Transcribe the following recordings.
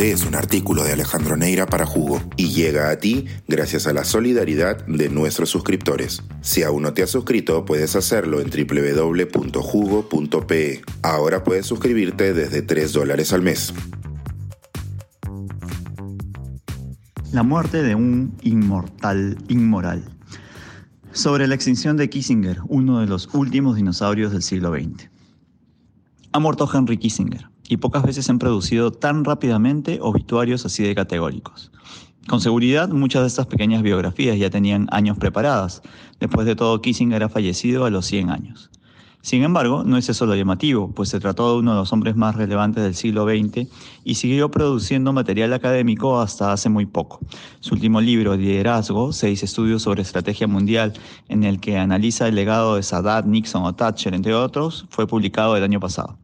Este es un artículo de Alejandro Neira para Jugo y llega a ti gracias a la solidaridad de nuestros suscriptores. Si aún no te has suscrito, puedes hacerlo en www.jugo.pe. Ahora puedes suscribirte desde 3 dólares al mes. La muerte de un inmortal inmoral. Sobre la extinción de Kissinger, uno de los últimos dinosaurios del siglo XX. Ha muerto Henry Kissinger, y pocas veces se han producido tan rápidamente obituarios así de categóricos. Con seguridad, muchas de estas pequeñas biografías ya tenían años preparadas. Después de todo, Kissinger ha fallecido a los 100 años. Sin embargo, no es eso lo llamativo, pues se trató de uno de los hombres más relevantes del siglo XX y siguió produciendo material académico hasta hace muy poco. Su último libro, Liderazgo, seis estudios sobre estrategia mundial, en el que analiza el legado de Sadat, Nixon o Thatcher, entre otros, fue publicado el año pasado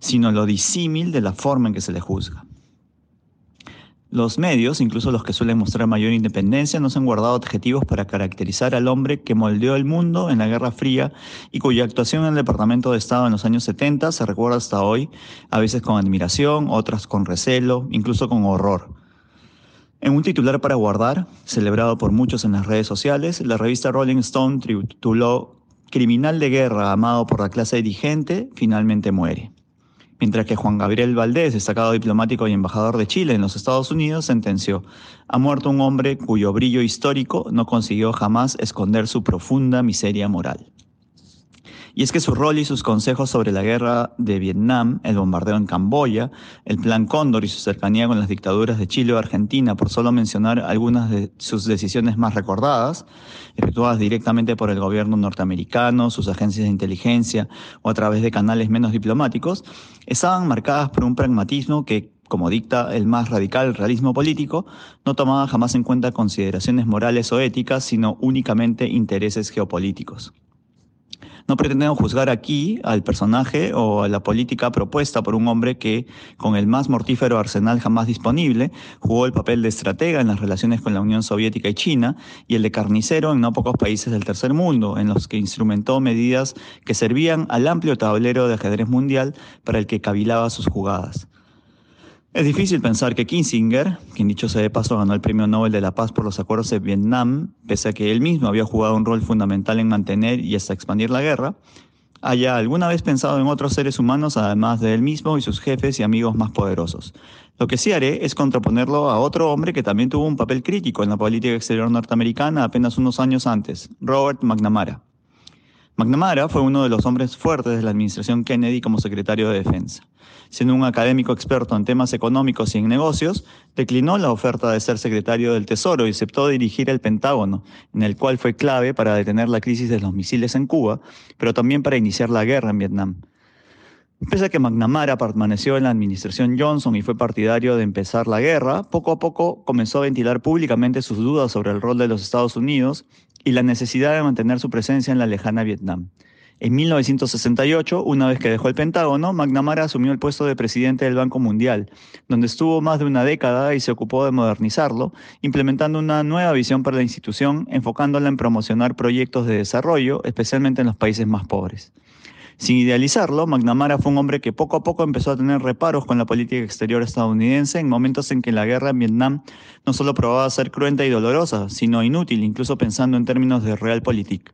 sino lo disímil de la forma en que se le juzga. Los medios, incluso los que suelen mostrar mayor independencia, no se han guardado adjetivos para caracterizar al hombre que moldeó el mundo en la Guerra Fría y cuya actuación en el Departamento de Estado en los años 70 se recuerda hasta hoy, a veces con admiración, otras con recelo, incluso con horror. En un titular para guardar, celebrado por muchos en las redes sociales, la revista Rolling Stone tituló Criminal de guerra amado por la clase dirigente finalmente muere mientras que Juan Gabriel Valdés, destacado diplomático y embajador de Chile en los Estados Unidos, sentenció, ha muerto un hombre cuyo brillo histórico no consiguió jamás esconder su profunda miseria moral. Y es que su rol y sus consejos sobre la guerra de Vietnam, el bombardeo en Camboya, el Plan Cóndor y su cercanía con las dictaduras de Chile o Argentina, por solo mencionar algunas de sus decisiones más recordadas, efectuadas directamente por el gobierno norteamericano, sus agencias de inteligencia o a través de canales menos diplomáticos, estaban marcadas por un pragmatismo que como dicta el más radical realismo político, no tomaba jamás en cuenta consideraciones morales o éticas, sino únicamente intereses geopolíticos. No pretendemos juzgar aquí al personaje o a la política propuesta por un hombre que, con el más mortífero arsenal jamás disponible, jugó el papel de estratega en las relaciones con la Unión Soviética y China y el de carnicero en no pocos países del tercer mundo, en los que instrumentó medidas que servían al amplio tablero de ajedrez mundial para el que cavilaba sus jugadas. Es difícil pensar que Kissinger, quien dicho sea de paso ganó el Premio Nobel de la Paz por los acuerdos de Vietnam, pese a que él mismo había jugado un rol fundamental en mantener y hasta expandir la guerra, haya alguna vez pensado en otros seres humanos además de él mismo y sus jefes y amigos más poderosos. Lo que sí haré es contraponerlo a otro hombre que también tuvo un papel crítico en la política exterior norteamericana apenas unos años antes, Robert McNamara. McNamara fue uno de los hombres fuertes de la administración Kennedy como secretario de Defensa. Siendo un académico experto en temas económicos y en negocios, declinó la oferta de ser secretario del Tesoro y aceptó dirigir el Pentágono, en el cual fue clave para detener la crisis de los misiles en Cuba, pero también para iniciar la guerra en Vietnam. Pese a que McNamara permaneció en la administración Johnson y fue partidario de empezar la guerra, poco a poco comenzó a ventilar públicamente sus dudas sobre el rol de los Estados Unidos y la necesidad de mantener su presencia en la lejana Vietnam. En 1968, una vez que dejó el Pentágono, McNamara asumió el puesto de presidente del Banco Mundial, donde estuvo más de una década y se ocupó de modernizarlo, implementando una nueva visión para la institución, enfocándola en promocionar proyectos de desarrollo, especialmente en los países más pobres. Sin idealizarlo, McNamara fue un hombre que poco a poco empezó a tener reparos con la política exterior estadounidense en momentos en que la guerra en Vietnam no solo probaba ser cruenta y dolorosa, sino inútil, incluso pensando en términos de realpolitik.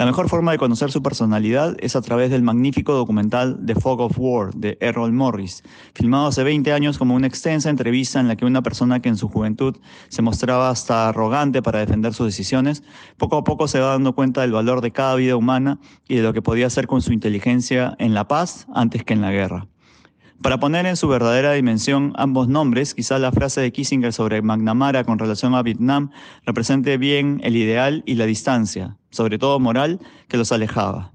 La mejor forma de conocer su personalidad es a través del magnífico documental The Fog of War de Errol Morris, filmado hace 20 años como una extensa entrevista en la que una persona que en su juventud se mostraba hasta arrogante para defender sus decisiones, poco a poco se va dando cuenta del valor de cada vida humana y de lo que podía hacer con su inteligencia en la paz antes que en la guerra. Para poner en su verdadera dimensión ambos nombres, quizá la frase de Kissinger sobre McNamara con relación a Vietnam represente bien el ideal y la distancia, sobre todo moral, que los alejaba.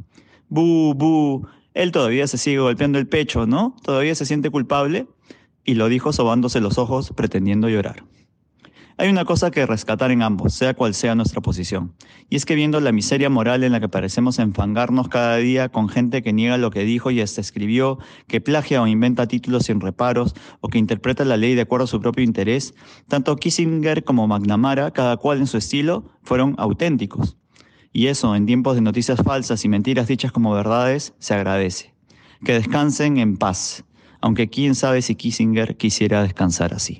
Bu, bu, él todavía se sigue golpeando el pecho, ¿no? Todavía se siente culpable y lo dijo sobándose los ojos pretendiendo llorar. Hay una cosa que rescatar en ambos, sea cual sea nuestra posición, y es que viendo la miseria moral en la que parecemos enfangarnos cada día con gente que niega lo que dijo y hasta escribió, que plagia o inventa títulos sin reparos, o que interpreta la ley de acuerdo a su propio interés, tanto Kissinger como McNamara, cada cual en su estilo, fueron auténticos. Y eso, en tiempos de noticias falsas y mentiras dichas como verdades, se agradece. Que descansen en paz aunque quién sabe si Kissinger quisiera descansar así.